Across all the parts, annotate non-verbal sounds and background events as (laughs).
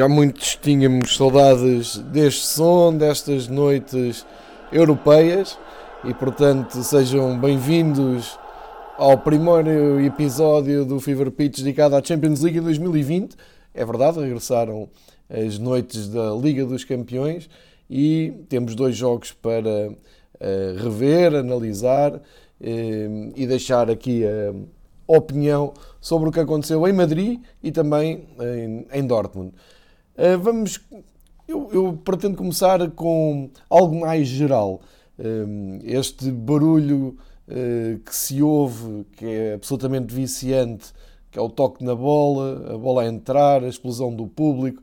Já muitos tínhamos saudades deste som, destas noites europeias e, portanto, sejam bem-vindos ao primeiro episódio do Fever Pitch dedicado à Champions League 2020. É verdade, regressaram as noites da Liga dos Campeões e temos dois jogos para uh, rever, analisar uh, e deixar aqui a opinião sobre o que aconteceu em Madrid e também em, em Dortmund. Uh, vamos. Eu, eu, pretendo começar com algo mais geral. Uh, este barulho uh, que se ouve, que é absolutamente viciante, que é o toque na bola, a bola a entrar, a explosão do público,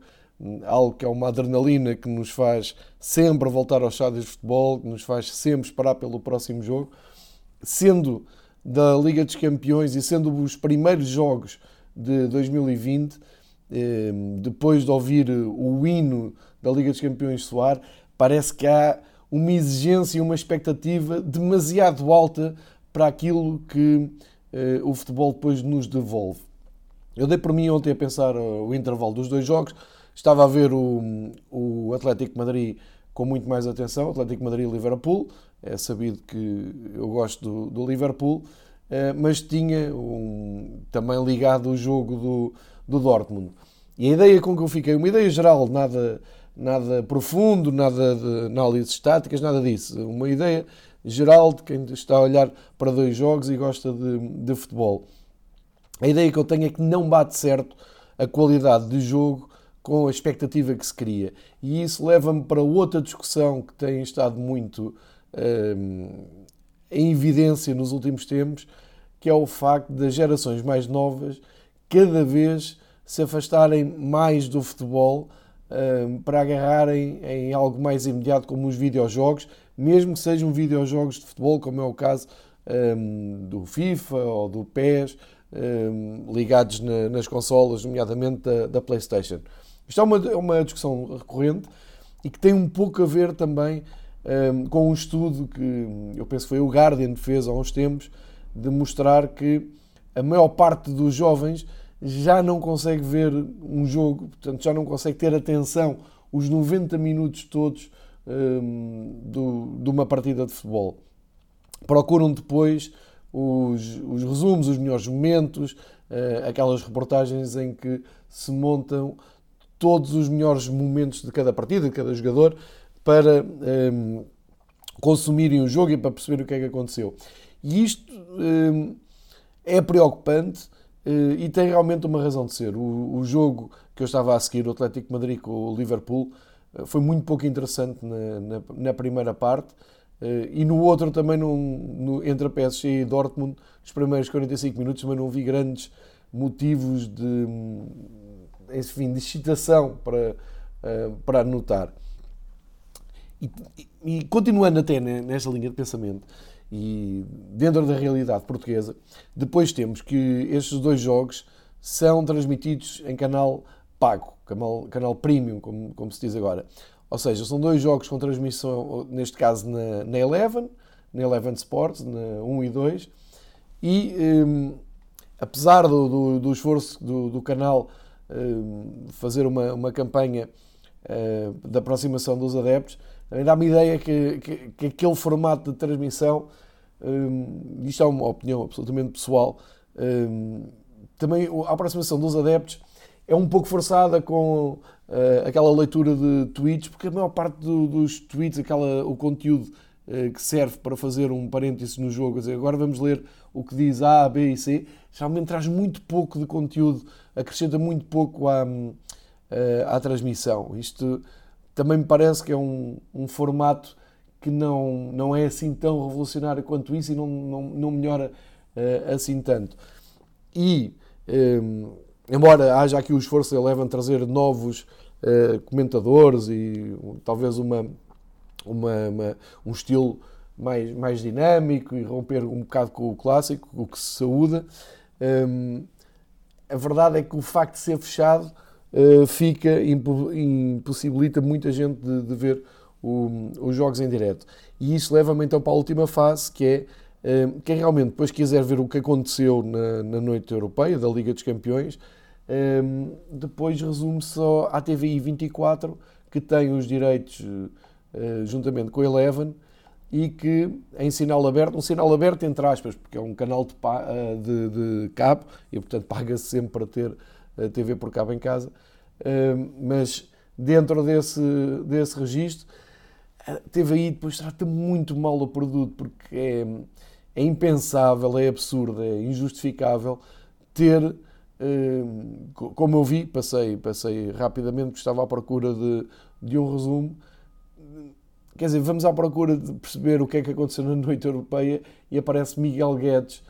algo que é uma adrenalina que nos faz sempre voltar aos estádios de futebol, que nos faz sempre esperar pelo próximo jogo, sendo da Liga dos Campeões e sendo os primeiros jogos de 2020 Ehm, depois de ouvir o hino da Liga dos Campeões soar, parece que há uma exigência e uma expectativa demasiado alta para aquilo que eh, o futebol depois nos devolve. Eu dei por mim ontem a pensar eh, o intervalo dos dois jogos, estava a ver o, o Atlético Madrid com muito mais atenção, Atlético Madrid e Liverpool, é sabido que eu gosto do, do Liverpool, eh, mas tinha um, também ligado o jogo do, do Dortmund. E a ideia com que eu fiquei, uma ideia geral, nada, nada profundo, nada de análises estáticas, nada disso. Uma ideia geral de quem está a olhar para dois jogos e gosta de, de futebol. A ideia que eu tenho é que não bate certo a qualidade de jogo com a expectativa que se cria. E isso leva-me para outra discussão que tem estado muito hum, em evidência nos últimos tempos, que é o facto das gerações mais novas cada vez se afastarem mais do futebol um, para agarrarem em algo mais imediato como os videojogos, mesmo que sejam videojogos de futebol, como é o caso um, do FIFA ou do PES, um, ligados na, nas consolas, nomeadamente da, PlayStation. Isto é uma, é uma discussão recorrente e que tem um pouco a ver também com um estudo que eu penso foi o Guardian que fez há uns tempos, de mostrar que a maior parte dos jovens já não consegue ver um jogo, portanto, já não consegue ter atenção os 90 minutos todos um, do, de uma partida de futebol. Procuram depois os, os resumos, os melhores momentos, uh, aquelas reportagens em que se montam todos os melhores momentos de cada partida, de cada jogador, para um, consumirem o jogo e para perceber o que é que aconteceu. E isto um, é preocupante eh, e tem realmente uma razão de ser. O, jogo que eu estava a seguir, o Atlético Madrid com o Liverpool, eh, foi muito pouco interessante na, primeira parte. Eh, e no outro também, no, entre a PSG e Dortmund, os primeiros 45 minutos, mas não vi grandes motivos de, enfim, de excitação para, para anotar. E, e, continuando até nesta linha de pensamento, e dentro da realidade portuguesa, depois temos que estes dois jogos são transmitidos em canal pago, canal, canal premium, como, como se diz agora. Ou seja, são dois jogos com transmissão, neste caso na, na Eleven, na Eleven Sports, na 1 e 2, e um, apesar do, do, do esforço do, do canal um, fazer uma, uma campanha uh, de aproximação dos adeptos, dá-me ideia que, que, que, aquele formato de transmissão, um, isto é uma opinião absolutamente pessoal, um, também a aproximação dos adeptos é um pouco forçada com uh, aquela leitura de tweets, porque a maior parte do, dos tweets, aquela, o conteúdo uh, que serve para fazer um parênteses no jogo, dizer, agora vamos ler o que diz A, B e C, geralmente traz muito pouco de conteúdo, acrescenta muito pouco à, uh, à transmissão. Isto também me parece que é um, um formato que não, não é assim tão revolucionário quanto isso e não, não, não melhora uh, assim tanto. E, um, eh, embora haja aqui o esforço de Eleven trazer novos uh, comentadores e talvez uma, uma, uma, um estilo mais, mais dinâmico e romper um bocado com o clássico, o que se saúda, um, a verdade é que o facto de ser fechado fica, impossibilita muita gente de, de ver o, os jogos em direto. E isso leva-me então para a última fase, que é uh, quem realmente depois quiser ver o que aconteceu na, na noite europeia da Liga dos Campeões, Um, depois resume só à TVI 24, que tem os direitos juntamente com a Eleven e que em sinal aberto, um sinal aberto entre aspas, porque é um canal de, de, de cabo e portanto (laughs) paga-se sempre para ter a TV por cabo em casa, mas dentro desse, desse registro, a TVI depois trata muito mal o produto porque é, é impensável, é absurdo, é injustificável ter como eu vi, passei, passei rapidamente porque estava à procura de, de um resumo. Quer dizer, vamos à procura de perceber o que é que aconteceu na noite europeia e aparece Miguel Guedes,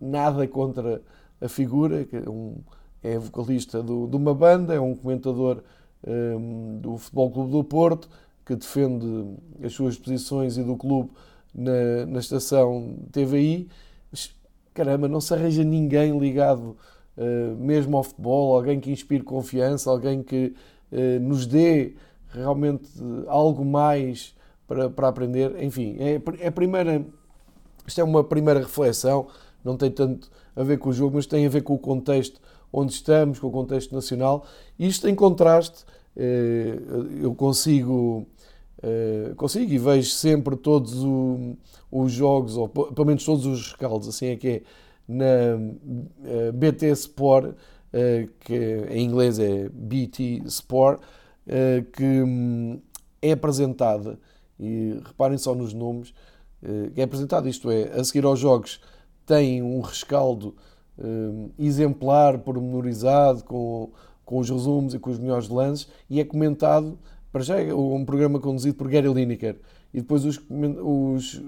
nada contra a figura, é, um, é vocalista do, de uma banda, é um comentador um, do Futebol Clube do Porto, que defende as suas posições e do clube na, na estação TVI. Mas, caramba, não se arranja ninguém ligado uh, mesmo ao futebol, alguém que inspire confiança, alguém que uh, nos dê realmente algo mais para, para aprender. Enfim, é, é primeira. Isto é uma primeira reflexão, não tem tanto a ver com o jogo, mas tem a ver com o contexto onde estamos, com o contexto nacional. Isto em contraste, eh, eu consigo, consigo e vejo sempre todos os jogos, ou pelo menos todos os rescaldos, assim é que é, na eh, BT Sport, eh, que em inglês é BT Sport, eh, que hum, é apresentada, e reparem só nos nomes, é apresentada, isto é, a seguir aos jogos tem um rescaldo exemplar, pormenorizado, com, com os resumos e com os melhores lances, e é comentado, para já é um programa conduzido por Gary Lineker, e depois os, os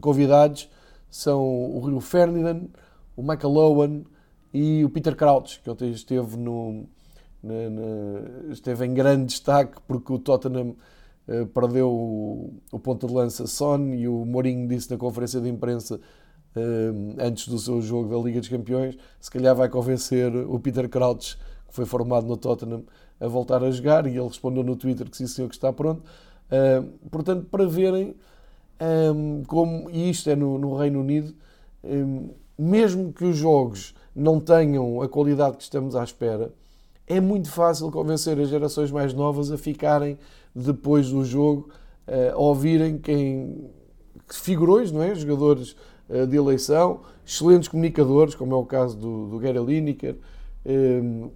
convidados são o Rio Ferdinand, o Michael Owen e o Peter Crouch, que ontem esteve, no, na, na, esteve em grande destaque porque o Tottenham uh, perdeu o, o ponto de lança Son e o Mourinho disse na conferência de imprensa antes do seu jogo da Liga dos Campeões, se calhar vai convencer o Peter Crouch, que foi formado no Tottenham, a voltar a jogar e ele respondeu no Twitter que sim senhor que está pronto. Portanto, para verem como, e isto é no, no Reino Unido, mesmo que os jogos não tenham a qualidade que estamos à espera, é muito fácil convencer as gerações mais novas a ficarem depois do jogo eh, a ouvirem quem figurões, não é? Jogadores de eleição, excelentes comunicadores, como é o caso do, do Gary Lineker, eh,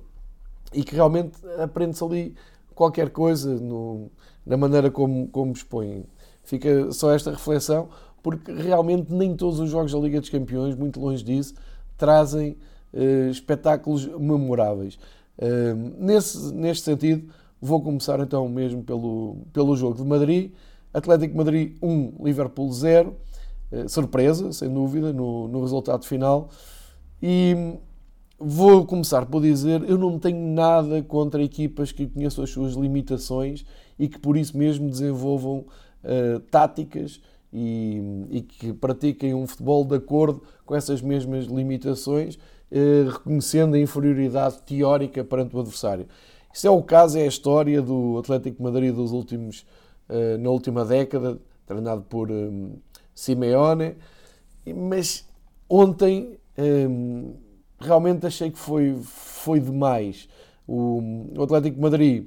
e que realmente aprende-se ali qualquer coisa no, na maneira como, como expõem. Fica só esta reflexão porque realmente nem todos os jogos da Liga dos Campeões, muito longe disso, trazem uh, espetáculos memoráveis. Uh, nesse, neste sentido, vou começar então mesmo pelo, pelo jogo de Madrid. Atlético Madrid 1, Liverpool 0. Uh, eh, surpresa, sem dúvida, no, no resultado final. E vou começar por dizer, eu não tenho nada contra equipas que conheçam as suas limitações e que por isso mesmo desenvolvam uh, táticas e, e, que pratiquem um futebol de acordo com essas mesmas limitações, eh, reconhecendo a inferioridade teórica perante o adversário. Isso é o caso, é a história do Atlético Madrid dos últimos, eh, na última década, treinado por eh, Simeone, mas ontem eh, realmente achei que foi, foi demais. O, Atlético Madrid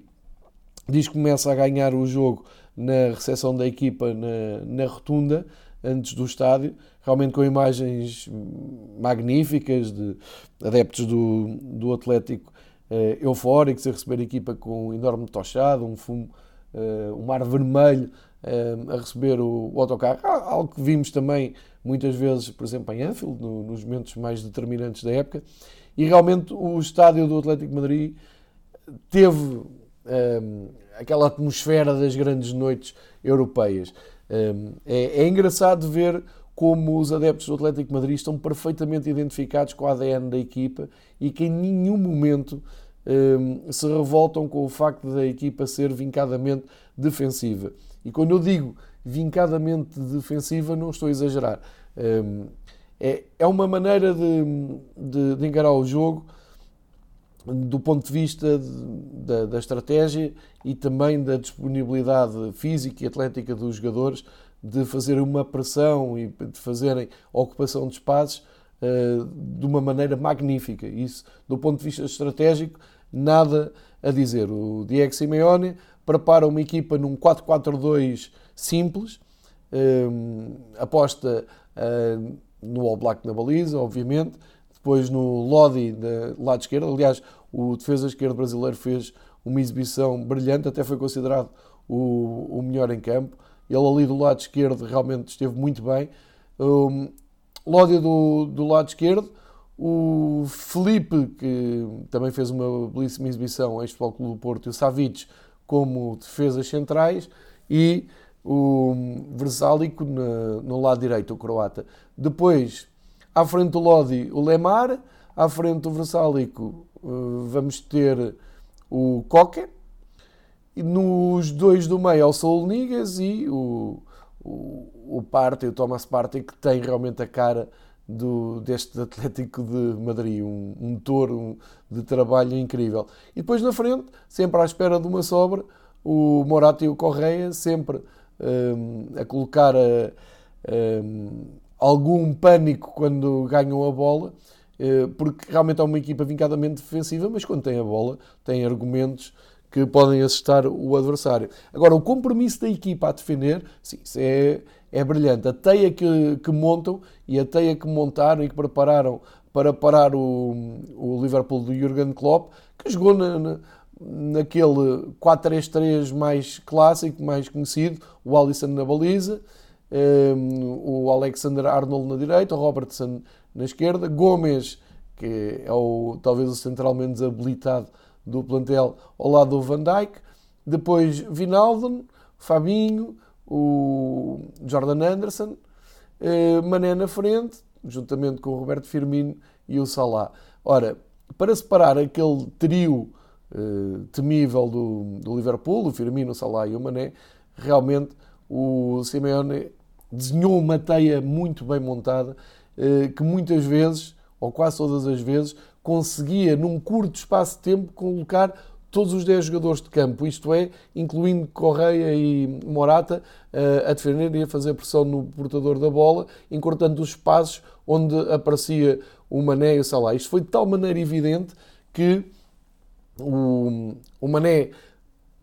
diz que começa a ganhar o jogo na recepção da equipa na, na rotunda, antes do estádio, realmente com imagens magníficas de adeptos do, do Atlético uh, eufóricos a receber a equipa com um enorme tochado, um fumo, uh, um mar vermelho a receber o, o autocarro. Algo que vimos também muitas vezes, por exemplo, em Anfield, no, nos momentos mais determinantes da época. E realmente o estádio do Atlético Madrid teve aquela atmosfera das grandes noites europeias. Hum, é, é engraçado ver como os adeptos do Atlético de Madrid estão perfeitamente identificados com o ADN da equipa e que em nenhum momento um, se revoltam com o facto da equipa ser vincadamente defensiva. E quando eu digo vincadamente defensiva, não estou a exagerar. Um, é, é uma maneira de, de, de encarar o jogo do ponto de vista da, da, estratégia e também da disponibilidade física e atlética dos jogadores de fazer uma pressão e de fazerem ocupação de espaços uh, de uma maneira magnífica. Isso, do ponto de vista estratégico, nada a dizer. O Diego Simeone prepara uma equipa num 4-4-2 simples, um, aposta uh, no All Black na baliza, obviamente, depois no Lodi, do lado esquerdo. Aliás, o defesa esquerdo brasileiro fez uma exibição brilhante, até foi considerado o, o melhor em campo. Ele ali do lado esquerdo realmente esteve muito bem. Um, Lódia do, do lado esquerdo, o Felipe, que também fez uma belíssima exibição, ex-futebol Clube do Porto, e o Savic como defesas centrais, e o Versálico no, lado direito, o croata. Depois, à frente do Lodi, o Lemar, à frente do Versálico, eh, vamos ter o Coque, nos dois do meio, o Saul Nigas e o, o, o Partey, o Thomas Partey, que tem realmente a cara do, deste Atlético de Madrid, um, um um, de trabalho incrível. E depois na frente, sempre à espera de uma sobra, o Morata e o Correia, sempre um, a colocar a, um, algum pânico quando ganham a bola, uh, porque realmente é uma equipa vincadamente defensiva, mas quando tem a bola, tem argumentos que podem assustar o adversário. Agora, o compromisso da equipa a defender, sim, isso é, é brilhante. A teia que, que montam e a teia que montaram e que prepararam para parar o, o Liverpool do Jurgen Klopp, que jogou na, na, naquele 4-3-3 mais clássico, mais conhecido, o Alisson na baliza, um, ehm, o Alexander Arnold na direita, o Robertson na esquerda, Gomes, que é o, talvez o central menos habilitado do plantel ao lado do Van Dijk. Depois Vinaldo, Fabinho, o Jordan Anderson, eh, Mané na frente, juntamente com o Roberto Firmino e o Salah. Ora, para separar aquele trio eh, temível do, do Liverpool, o Firmino, o Salah e o Mané, realmente o Simeone desenhou uma teia muito bem montada eh, que muitas vezes, ou quase todas as vezes, conseguia, num curto espaço de tempo, colocar todos os 10 jogadores de campo, isto é, incluindo Correia e Morata, eh, a defender e a fazer pressão no portador da bola, encurtando os espaços onde aparecia o Mané e o Salah. Isto foi de tal maneira evidente que o, o Mané,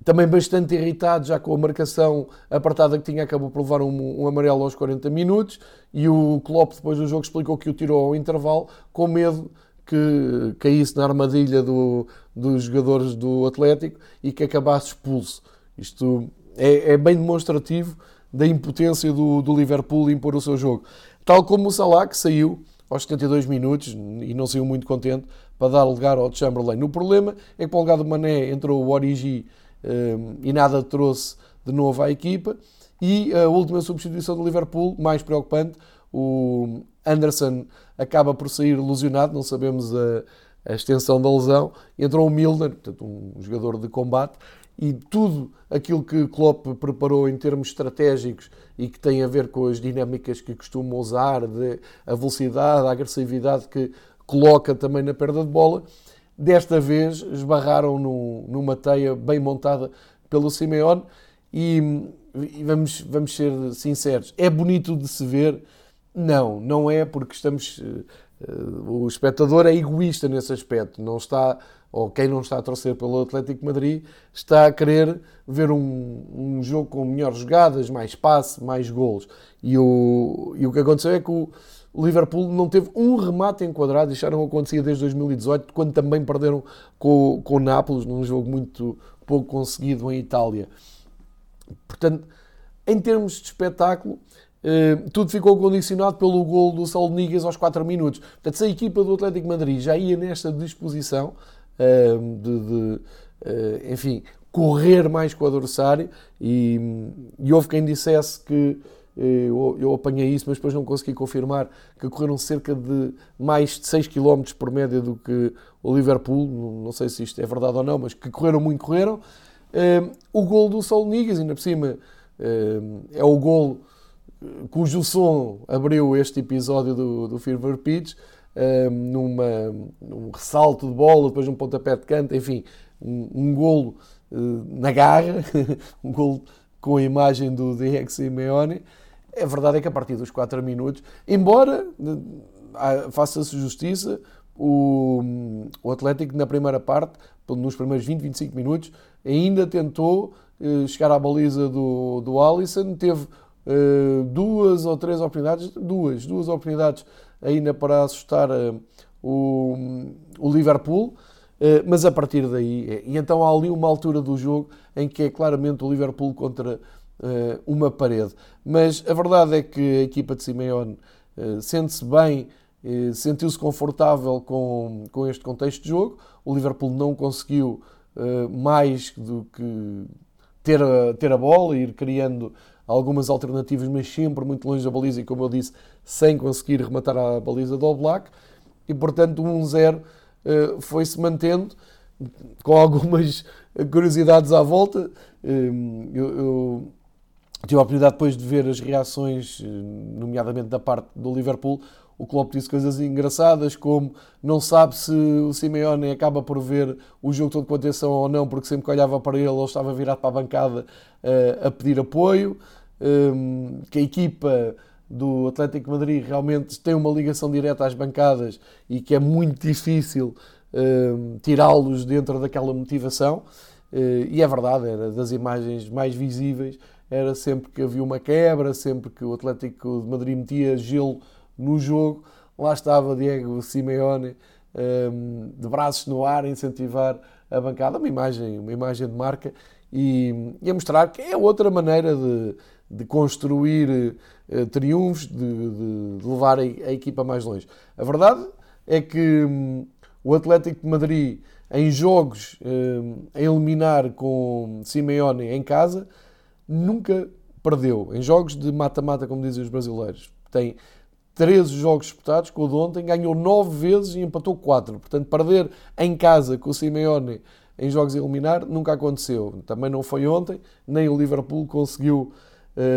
também bastante irritado já com a marcação apertada que tinha, acabou por levar um, um amarelo aos 40 minutos e o Klopp depois do jogo explicou que o tirou ao intervalo com medo que caísse na armadilha do, dos jogadores do Atlético e que acabasse expulso. Isto é, é bem demonstrativo da impotência do, do, Liverpool em impor o seu jogo. Tal como o Salah, que saiu aos 72 minutos e não saiu muito contente para dar lugar ao Chamberlain. O problema é que para o lugar do Mané entrou o Origi um, e nada trouxe de novo à equipa. E a última substituição do Liverpool, mais preocupante, o Anderson acaba por sair lesionado, não sabemos a, a extensão da lesão. Entrou o Milner, portanto, um jogador de combate, e tudo aquilo que Klopp preparou em termos estratégicos e que tem a ver com as dinâmicas que costuma usar, de, a velocidade, a agressividade que coloca também na perda de bola, desta vez esbarraram no, numa teia bem montada pelo Simeone e, e vamos, vamos ser sinceros, é bonito de se ver não, não é porque estamos. Uh, o espectador é egoísta nesse aspecto, não está, ou quem não está a torcer pelo Atlético Madrid, está a querer ver um, um jogo com melhores jogadas, mais passe, mais golos. E o, e o que aconteceu é que o Liverpool não teve um remate enquadrado, isso já não acontecia desde 2018, quando também perderam com, com o Nápoles, num jogo muito pouco conseguido em Itália. Portanto, em termos de espetáculo, Uh, tudo ficou condicionado pelo gol do Saul Niguez aos 4 minutos. Portanto, se a equipa do Atlético Madrid já ia nesta disposição uh, de, de uh, enfim, correr mais com o adversário, e, e houve quem dissesse que eu, eu, apanhei isso, mas depois não consegui confirmar que correram cerca de mais de 6 km por média do que o Liverpool. Não, sei se isto é verdade ou não, mas que correram muito, correram. o gol do Saul Niguez, ainda por cima, é o gol cujo som abriu este episódio do, do Fever Pitch, um, numa, num ressalto de bola, depois um pontapé de canto, enfim, um, um golo uh, na garra, (laughs) um golo com a imagem do Diego Simeone. A verdade é que a partir dos 4 minutos, embora faça-se justiça, o, o Atlético na primeira parte, nos primeiros 20, 25 minutos, ainda tentou uh, chegar à baliza do, do Alisson, teve duas ou três oportunidades, duas, duas oportunidades ainda para assustar uh, o, o Liverpool, mas a partir daí, e então há ali uma altura do jogo em que é claramente o Liverpool contra uma parede. Mas a verdade é que a equipa de Simeone sente-se bem sentiu-se confortável com, com este contexto de jogo. O Liverpool não conseguiu mais do que ter a, ter a bola e ir criando algumas alternativas, mas sempre muito longe da baliza e, como eu disse, sem conseguir rematar a baliza do Black. E, portanto, o 1-0 uh, foi-se mantendo com algumas curiosidades à volta. Uh, eu, eu tive a oportunidade depois de ver as reações, nomeadamente da parte do Liverpool, o Klopp disse coisas engraçadas, como não sabe se o Simeone acaba por ver o jogo todo com atenção ou não, porque sempre que olhava para ele, ele estava virado para a bancada a pedir apoio, um, que a equipa do Atlético Madrid realmente tem uma ligação direta às bancadas e que é muito difícil um, tirá-los dentro daquela motivação. Uh, e é verdade, era das imagens mais visíveis, era sempre que havia uma quebra, sempre que o Atlético de Madrid metia gelo no jogo, lá estava Diego Simeone um, de braços no ar a incentivar a bancada, uma imagem, uma imagem de marca e a mostrar que é outra maneira de, de construir uh, triunfos, de, de, de levar a, a, equipa mais longe. A verdade é que um, o Atlético de Madrid em jogos um, a eliminar com Simeone em casa nunca perdeu. Em jogos de mata-mata, como dizem os brasileiros, tem 13 jogos disputados, com o de ontem, ganhou 9 vezes e empatou 4. Portanto, perder em casa com o Simeone em jogos a eliminar nunca aconteceu. Também não foi ontem, nem o Liverpool conseguiu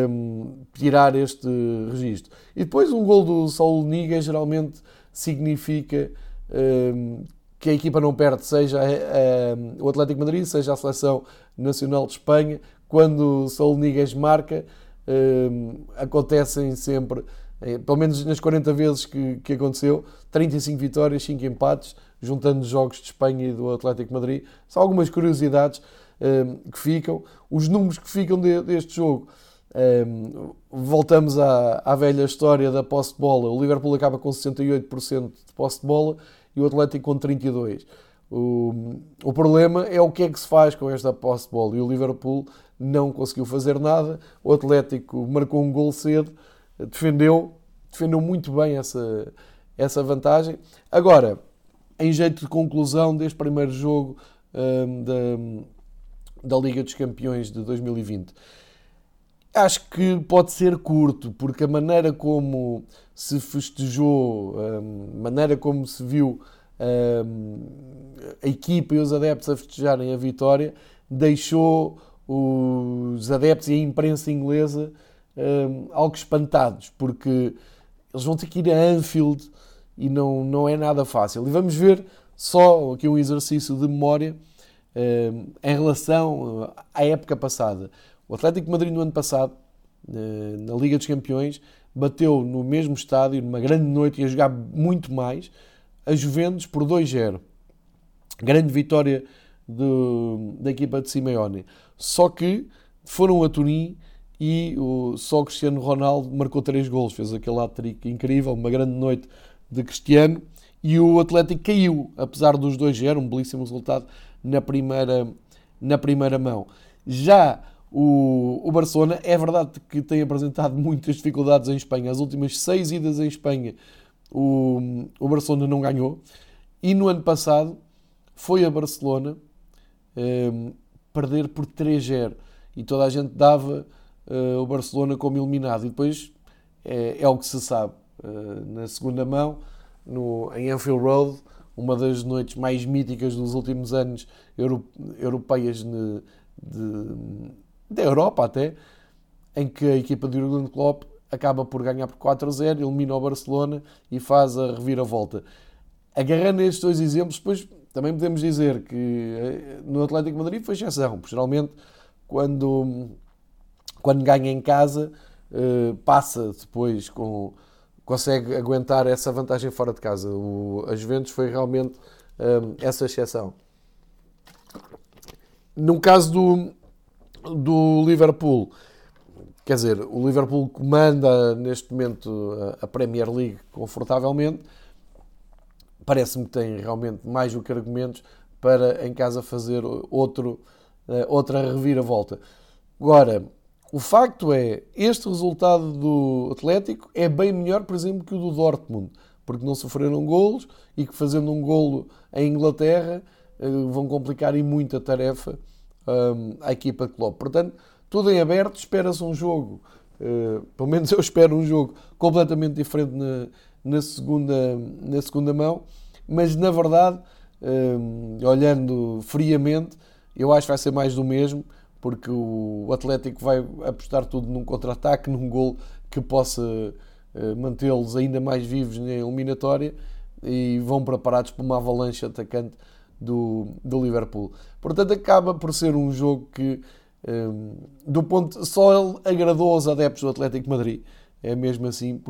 um, tirar este registro. E depois um gol do Saul Niga geralmente significa um, que a equipa não perde, seja a, a, o Atlético Madrid, seja a Seleção Nacional de Espanha. Quando Saul Niguez marca, um, acontecem sempre é, pelo menos nas 40 vezes que, que aconteceu, 35 vitórias, 5 empates, juntando os jogos de Espanha e do Atlético Madrid. São algumas curiosidades um, ehm, que ficam. Os números que ficam de, deste jogo, um, voltamos à, à, velha história da posse de bola. O Liverpool acaba com 68% de posse de bola e o Atlético com 32%. O, o problema é o que é que se faz com esta posse de bola. E o Liverpool não conseguiu fazer nada. O Atlético marcou um gol cedo defendeu, defendeu muito bem essa, essa vantagem. Agora, em jeito de conclusão deste primeiro jogo um, da, da Liga dos Campeões de 2020, acho que pode ser curto, porque a maneira como se festejou, hum, a maneira como se viu hum, a equipa e os adeptos a festejarem a vitória, deixou os adeptos e a imprensa inglesa um, algo espantados, porque eles vão ter que ir a Anfield e não, não é nada fácil. E vamos ver só aqui um exercício de memória em relação à época passada. O Atlético Madrid no ano passado, na Liga dos Campeões, bateu no mesmo estádio, numa grande noite, e a jogar muito mais, a Juventus por 2-0. Grande vitória do, da equipa de Simeone. Só que foram a Turim e o, só o Cristiano Ronaldo marcou três gols, fez aquele hat-trick incrível, uma grande noite de Cristiano e o Atlético caiu, apesar dos dois era um belíssimo resultado na primeira, na primeira mão. Já o, o Barcelona, é verdade que tem apresentado muitas dificuldades em Espanha, as últimas seis idas em Espanha o, o Barcelona não ganhou e no ano passado foi a Barcelona um, ehm, perder por 3-0 e toda a gente dava uh, o Barcelona como eliminado. E depois é, é o que se sabe. Uh, na segunda mão, no, em Anfield Road, uma das noites mais míticas dos últimos anos euro, europeias de, da Europa até, em que a equipa de Jurgen Klopp acaba por ganhar por 4 a 0, elimina o Barcelona e faz a reviravolta. Agarrando estes dois exemplos, depois também podemos dizer que eh, no Atlético Madrid foi exceção, geralmente quando quando ganha em casa, uh, passa depois com, consegue aguentar essa vantagem fora de casa. O, a Juventus foi realmente um, essa exceção. No caso do, do Liverpool, quer dizer, o Liverpool comanda neste momento a Premier League confortavelmente. Parece-me que tem realmente mais do que argumentos para em casa fazer outro, eh, outra reviravolta. Agora, o facto é, este resultado do Atlético é bem melhor, por exemplo, que o do Dortmund, porque não sofreram golos e que fazendo um golo em Inglaterra eh, vão complicar e muito a tarefa à equipa de Klopp. Portanto, tudo em aberto, espera-se um jogo, uh, pelo menos eu (laughs) espero um jogo completamente diferente na, na, segunda, na segunda mão, mas na verdade, olhando friamente, eu acho que vai ser mais do mesmo, porque o Atlético vai apostar tudo num contra-ataque, num gol que possa uh, mantê-los ainda mais vivos na eliminatória e vão preparados para uma avalanche atacante do, do Liverpool. Portanto, acaba por ser um jogo que, um, do ponto, só ele agradou aos adeptos do Atlético Madrid. É mesmo assim,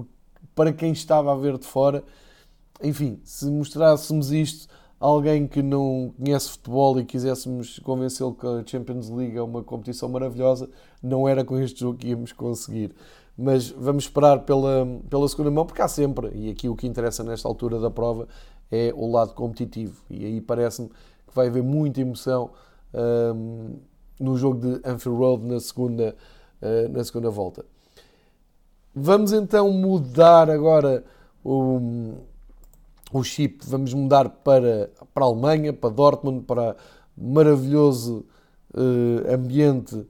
para quem estava a ver de fora, enfim, se mostrássemos isto a alguém que não conhece futebol e quiséssemos convencê-lo que a Champions League é uma competição maravilhosa, não era com este jogo que íamos conseguir. Mas vamos esperar pela, pela segunda mão, porque há sempre, e aqui o que interessa nesta altura da prova é o lado competitivo. E aí parece-me que vai haver muita emoção um, no jogo de Anfield Road na segunda, uh, na segunda volta. Vamos então mudar agora o, o chip, vamos mudar para, para a Alemanha, para Dortmund, para maravilhoso uh, ambiente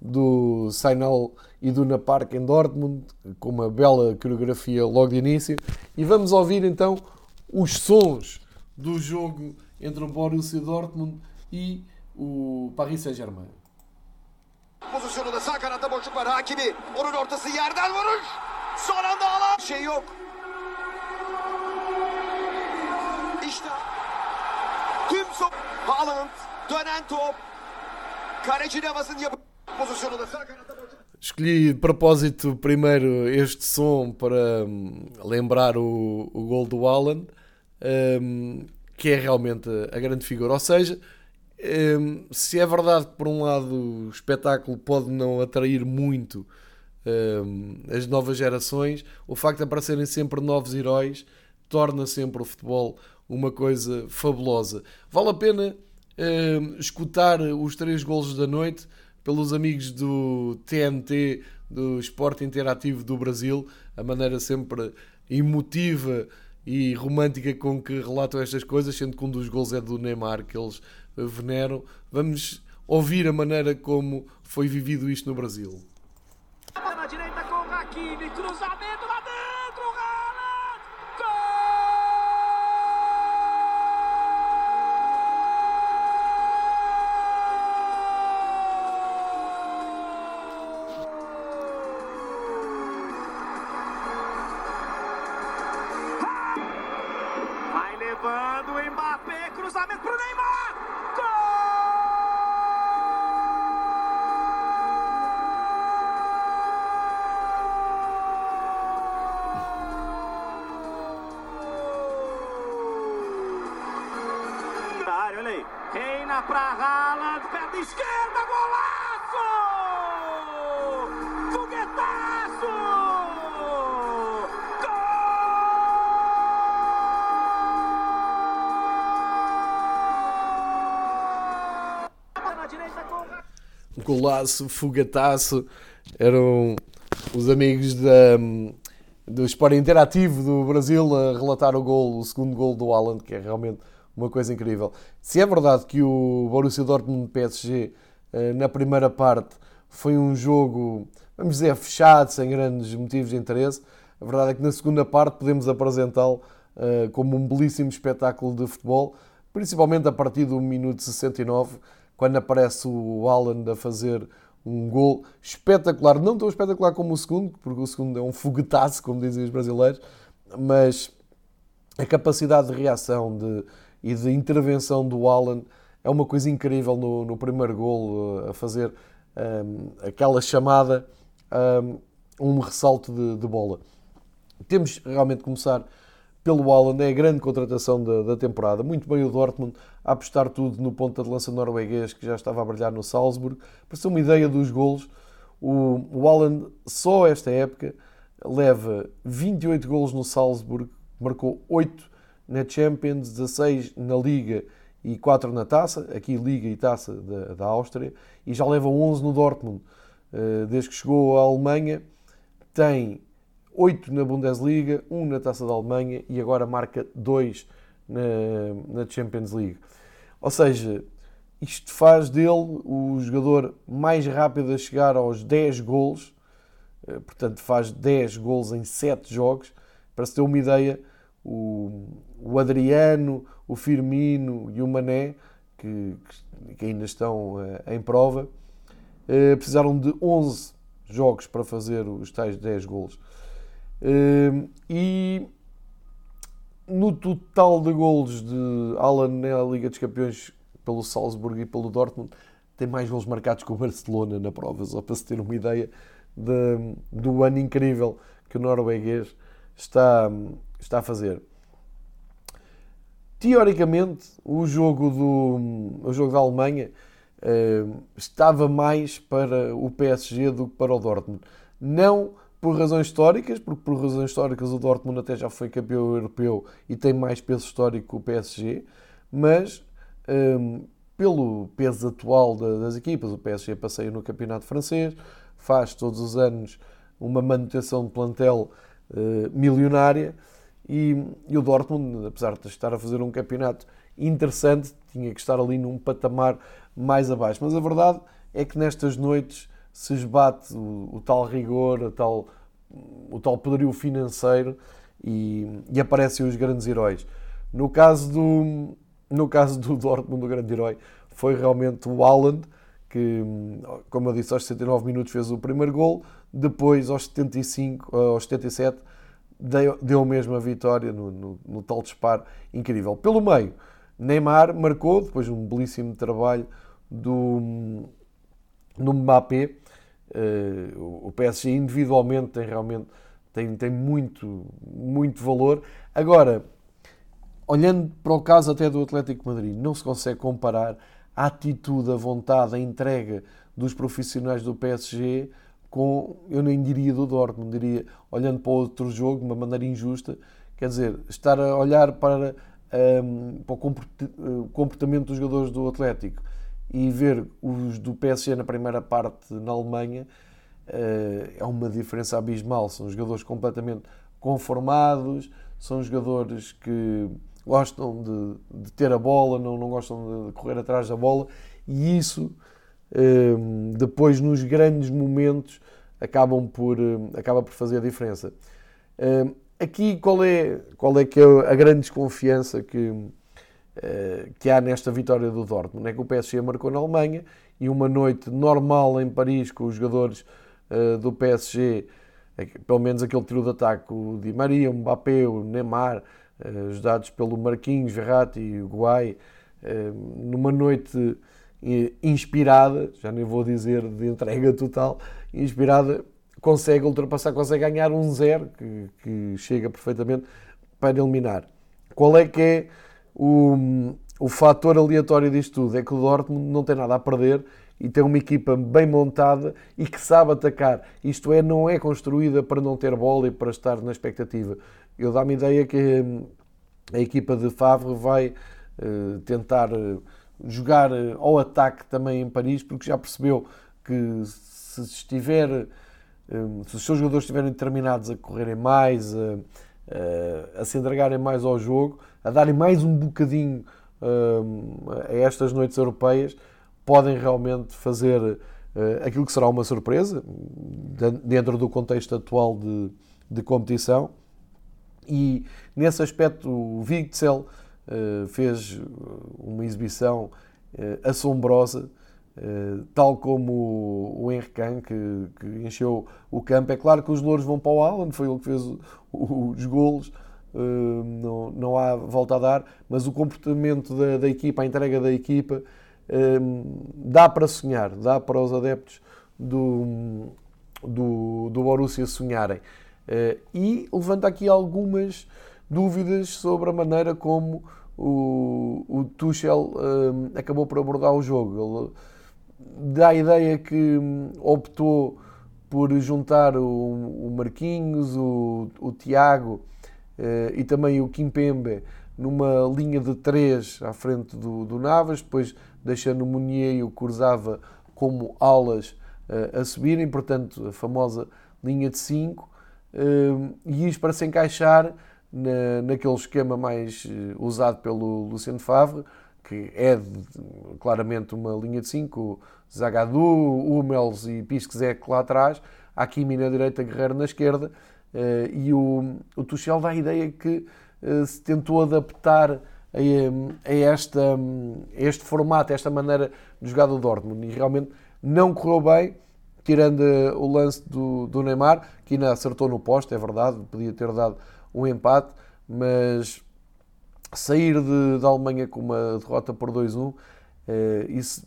do Sainal e do Na Park em Dortmund, com uma bela coreografia logo de início. E vamos ouvir então os sons do jogo entre o Borussia Dortmund e o Paris Saint-Germain. Pozisyonu da sağ kanatta boşluk var. Hakimi onun ortası yerden vuruş. Son anda alan şey yok. İşte tüm top Haaland dönen top. Kaleci Navas'ın yapı pozisyonu da sağ kanatta boşluk. Escolhi de propósito primeiro este som para hum, lembrar o, o gol do Haaland um, que é realmente a grande figura. Ou seja, um, se é verdade que por um lado o espetáculo pode não atrair muito um, as novas gerações, o facto de aparecerem sempre novos heróis torna sempre o futebol uma coisa fabulosa. Vale a pena escutar os três golos da noite pelos amigos do TNT, do Esporte Interativo do Brasil, a maneira sempre emotiva e romântica com que relatam estas coisas, sendo que um dos gols é do Neymar, que eles veneram. Vamos ouvir a maneira como foi vivido isto no Brasil. Golaço, fogataço. Eram os amigos da, do Esporte Interativo do Brasil a relatar o gol, o segundo gol do Haaland, que é realmente uma coisa incrível. Se é verdade que o Borussia Dortmund PSG eh, na primeira parte foi um jogo, vamos dizer, fechado, sem grandes motivos de interesse, a verdade é que na segunda parte podemos apresentá-lo eh, como um belíssimo espetáculo de futebol, principalmente a partir do minuto 69, quando aparece o Haaland a fazer um gol espetacular, não tão espetacular como o segundo, porque o segundo é um foguetaço, como dizem os brasileiros, mas a capacidade de reação de, e de intervenção do Alan é uma coisa incrível no, no primeiro gol, a fazer um, aquela chamada um, um ressalto de, de, bola. temos realmente de começar pelo Haaland, é a grande contratação da, da, temporada. Muito bem o Dortmund a apostar tudo no ponta de lança norueguês que já estava a brilhar no Salzburg. Para ser uma ideia dos golos, o, o só esta época leva 28 golos no Salzburg, marcou 8 na Champions, 16 na Liga e 4 na Taça, aqui Liga e Taça da, da Áustria, e já leva 11 no Dortmund. Eh, desde que chegou à Alemanha, tem 8 na Bundesliga, 1 na Taça da Alemanha e agora marca 2 na, na Champions League. Ou seja, isto faz dele o jogador mais rápido a chegar aos 10 golos, eh, portanto faz 10 golos em 7 jogos. Para se ter uma ideia, o, o Adriano, o Firmino e o Mané, que, que ainda estão uh, em prova, uh, precisaram de 11 jogos para fazer os tais 10 golos. Uh, e no total de golos de Alan na Liga dos Campeões pelo Salzburg e pelo Dortmund, tem mais golos marcados que o Barcelona na prova, só para se ter uma ideia de, do ano incrível que o norueguês está, está a fazer teoricamente, o jogo, do, o jogo da Alemanha uh, estava mais para o PSG do que para o Dortmund. Não por razões históricas, porque por razões históricas o Dortmund até já foi campeão europeu e tem mais peso histórico que o PSG, mas um, pelo peso atual das equipas, o PSG passeia no campeonato francês, faz todos os anos uma manutenção de plantel uh, milionária e, e, o Dortmund, apesar de estar a fazer um campeonato interessante, tinha que estar ali num patamar mais abaixo. Mas a verdade é que nestas noites se esbate o, o tal rigor, tal, o tal poderio financeiro e, e, aparecem os grandes heróis. No caso do, no caso do (laughs) Dortmund, o grande herói foi realmente o Haaland, que, como eu disse, aos 69 minutos fez o primeiro gol, depois aos 75, aos 77 deu, deu mesmo a vitória no, no, no tal disparo incrível. Pelo meio, Neymar marcou, depois de um belíssimo trabalho do, do Mbappé. Uh, o PSG individualmente tem realmente tem, tem muito, muito valor. Agora, olhando para o caso até do Atlético Madrid, não se consegue comparar a atitude, a vontade, a entrega dos profissionais do PSG com, eu nem diria do Dortmund, diria, olhando para outro jogo de uma maneira injusta, quer dizer, estar a olhar para, um, para o comportamento dos jogadores do Atlético e ver os do PSG na primeira parte na Alemanha uh, é uma diferença abismal. São jogadores completamente conformados, são jogadores que gostam de, de ter a bola, não, não gostam de correr atrás da bola e isso Ehm, depois nos grandes momentos acabam por, eh, acaba por fazer a diferença. Ehm, aqui qual é, qual é que é a grande desconfiança que, eh, que há nesta vitória do Dortmund? É que o PSG marcou na Alemanha e uma noite normal em Paris com os jogadores eh, do PSG, pelo menos aquele trio de ataque, o Di Maria, o Mbappé, o Neymar, ajudados pelo Marquinhos, Verratti e o numa noite inspirada, já nem vou dizer de entrega total, inspirada, consegue ultrapassar, consegue ganhar um zero, que, que chega perfeitamente para eliminar. Qual é que é o, o fator aleatório disto tudo? É que o Dortmund não tem nada a perder e tem uma equipa bem montada e que sabe atacar. Isto é, não é construída para não ter bola e para estar na expectativa. Eu dá-me a ideia que hum, a equipa de Favre vai uh, tentar uh, jogar eh, ao ataque também em Paris, porque já percebeu que se estiver, eh, se os seus jogadores estiverem determinados a correrem mais, a, a, se entregarem mais ao jogo, a darem mais um bocadinho eh, a estas noites europeias, podem realmente fazer aquilo que será uma surpresa dentro do contexto atual de, de competição. E nesse aspecto, o Witzel eh, fez uma exibição eh, assombrosa, eh, tal como o Henrique que, que, encheu o campo. É claro que os louros vão para o Alan, foi ele que fez os golos, não, não há volta a dar, mas o comportamento da, da equipa, a entrega da equipa, dá para sonhar, dá para os adeptos do, do, do Borussia sonharem. e levanta aqui algumas dúvidas sobre a maneira como o, o Tuchel acabou por abordar o jogo. Ele dá a ideia que hum, optou por juntar o, o Marquinhos, o, o Tiago e também o Kimpembe numa linha de três à frente do, do Navas, depois deixando o Munier e o Cruzava como alas uh, a subirem, portanto, a famosa linha de 5, uh, e isto para se encaixar na, naquele esquema mais usado pelo Luciano Favre, que é claramente uma linha de 5, Zagadou, Hummels e Pisczek lá atrás, Hakimi na direita, Guerreiro na esquerda, eh, e o, o Tuchel dá a ideia que eh, se tentou adaptar a, esta, a este formato, a esta maneira de jogar do Dortmund, e realmente não correu bem, tirando eh, o lance do, do Neymar, que ainda acertou no poste, é verdade, podia ter dado um empate, mas sair de, da Alemanha com uma derrota por 2-1, eh, isso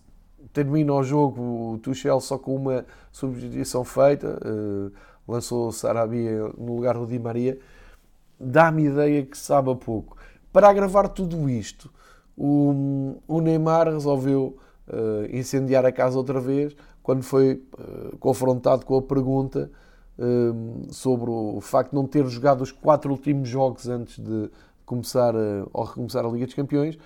termina o jogo, o Tuchel só com uma substituição feita, eh, lançou Sarabia no lugar do Di Maria, dá-me ideia que sabe a pouco. Para agravar tudo isto, o, o Neymar resolveu uh, incendiar a casa outra vez quando foi uh, confrontado com a pergunta uh, sobre o facto de não ter jogado os quatro últimos jogos antes de começar a, ou recomeçar a Liga dos Campeões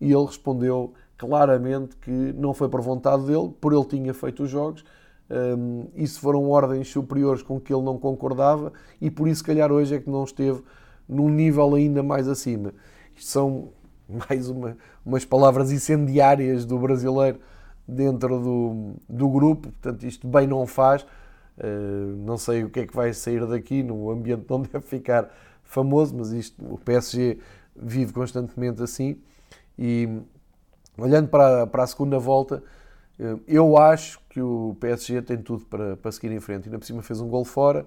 e ele respondeu claramente que não foi por vontade dele, por ele tinha feito os jogos, um, isso foram ordens superiores com que ele não concordava e por isso, se calhar, hoje é que não esteve num nível ainda mais acima. Isto são (laughs) mais uma, umas palavras incendiárias do brasileiro dentro do, do grupo, portanto, isto bem não faz. Uh, não sei o que é que vai sair daqui, no ambiente (laughs) não deve ficar famoso, mas isto, o PSG vive constantemente assim. E olhando para, para a segunda volta, eu acho que o PSG tem tudo para, para seguir em frente. Ainda por cima fez um gol fora.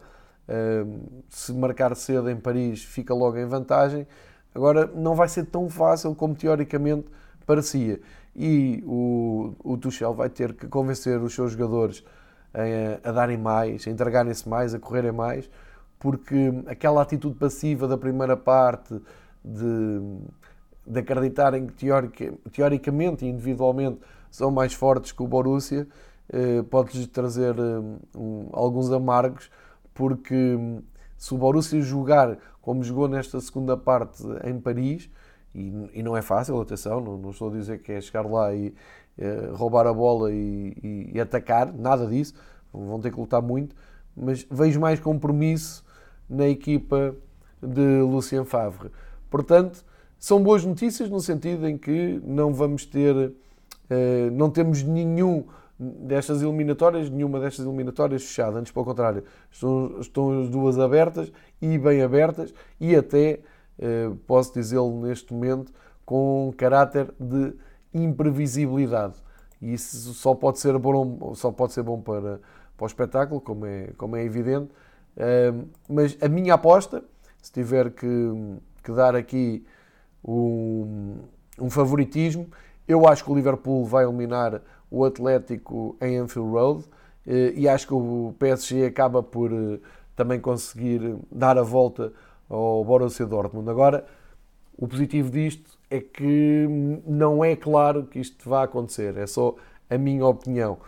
Eh, se marcar cedo em Paris, fica logo em vantagem. Agora, não vai ser tão fácil como teoricamente parecia. E o, o Tuchel vai ter que convencer os seus jogadores a, a darem mais, a entregarem-se mais, a correrem mais, porque aquela atitude passiva da primeira parte de, de acreditarem que teorica, teoricamente e individualmente são mais fortes que o Borussia eh, pode-lhes trazer eh, alguns amargos, porque hum, se o Borussia jogar como jogou nesta segunda parte em Paris, e, não é fácil, atenção, não, estou a dizer que é chegar lá e eh, roubar a bola e, e, atacar, nada disso, vão ter que lutar muito, mas vejo mais compromisso na equipa de Lucien Favre. Portanto, são boas notícias no sentido em que não vamos ter, não temos nenhum destas eliminatórias, nenhuma destas eliminatórias fechada, antes pelo contrário, estão, estão as duas abertas e bem abertas e até, eh, posso dizê-lo neste momento, com caráter de imprevisibilidade. E isso só pode ser bom, só pode ser bom para, para o espetáculo, como é, como é evidente, mas a minha aposta, se tiver que, que dar aqui um, um, favoritismo, eu acho que o Liverpool vai eliminar o Atlético em Anfield Road eh, e acho que o PSG acaba por eh, também conseguir dar a volta ao Borussia Dortmund. Agora, o positivo disto é que não é claro que isto vá acontecer, é só a minha opinião.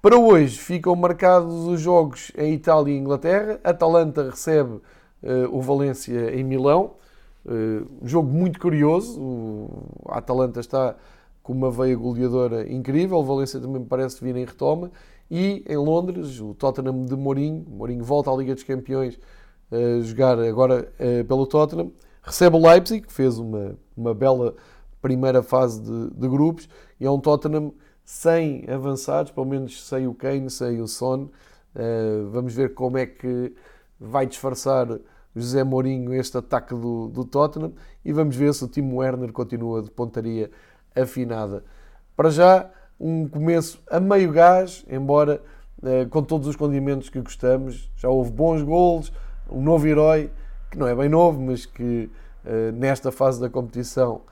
Para hoje ficam marcados os jogos em Itália e Inglaterra. Atalanta recebe uh, o Valência em Milão. Uh, jogo muito curioso. O Atalanta está com uma veia goleadora incrível. O Valência também parece vir em retoma. E em Londres, o Tottenham de Mourinho. Mourinho volta à Liga dos Campeões a uh, jogar agora uh, pelo Tottenham. Recebe o Leipzig, que fez uma, uma bela primeira fase de, de grupos. E é um Tottenham sem avançados, pelo menos sem o Kane, sem o Son. Vamos ver como é que vai disfarçar José Mourinho este ataque do, do Tottenham e vamos ver se o Timo Werner continua de pontaria afinada. Para já, um começo a meio gás, embora uh, com todos os condimentos que gostamos. Já houve bons golos, um novo herói, que não é bem novo, mas que uh, nesta fase da competição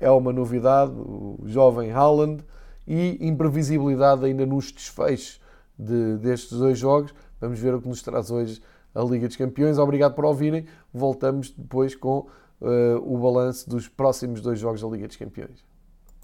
é uma novidade, o jovem Haaland e imprevisibilidade ainda nos desfechos de, destes dois jogos. Vamos ver o que nos traz hoje a Liga dos Campeões. Obrigado por ouvirem. Voltamos depois com uh, o balanço dos próximos dois jogos da Liga dos Campeões.